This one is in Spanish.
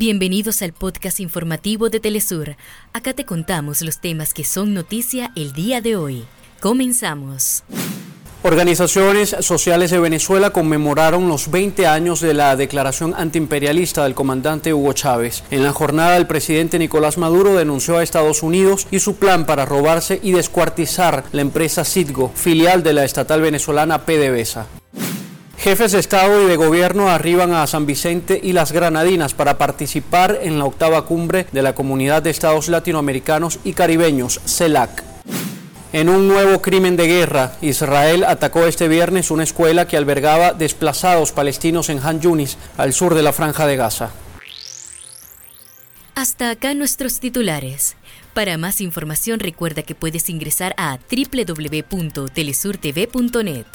Bienvenidos al podcast informativo de Telesur. Acá te contamos los temas que son noticia el día de hoy. Comenzamos. Organizaciones sociales de Venezuela conmemoraron los 20 años de la declaración antiimperialista del comandante Hugo Chávez. En la jornada, el presidente Nicolás Maduro denunció a Estados Unidos y su plan para robarse y descuartizar la empresa Citgo, filial de la estatal venezolana PDVSA. Jefes de Estado y de Gobierno arriban a San Vicente y las Granadinas para participar en la octava cumbre de la Comunidad de Estados Latinoamericanos y Caribeños, CELAC. En un nuevo crimen de guerra, Israel atacó este viernes una escuela que albergaba desplazados palestinos en Han Yunis, al sur de la franja de Gaza. Hasta acá nuestros titulares. Para más información recuerda que puedes ingresar a www.telesurtv.net.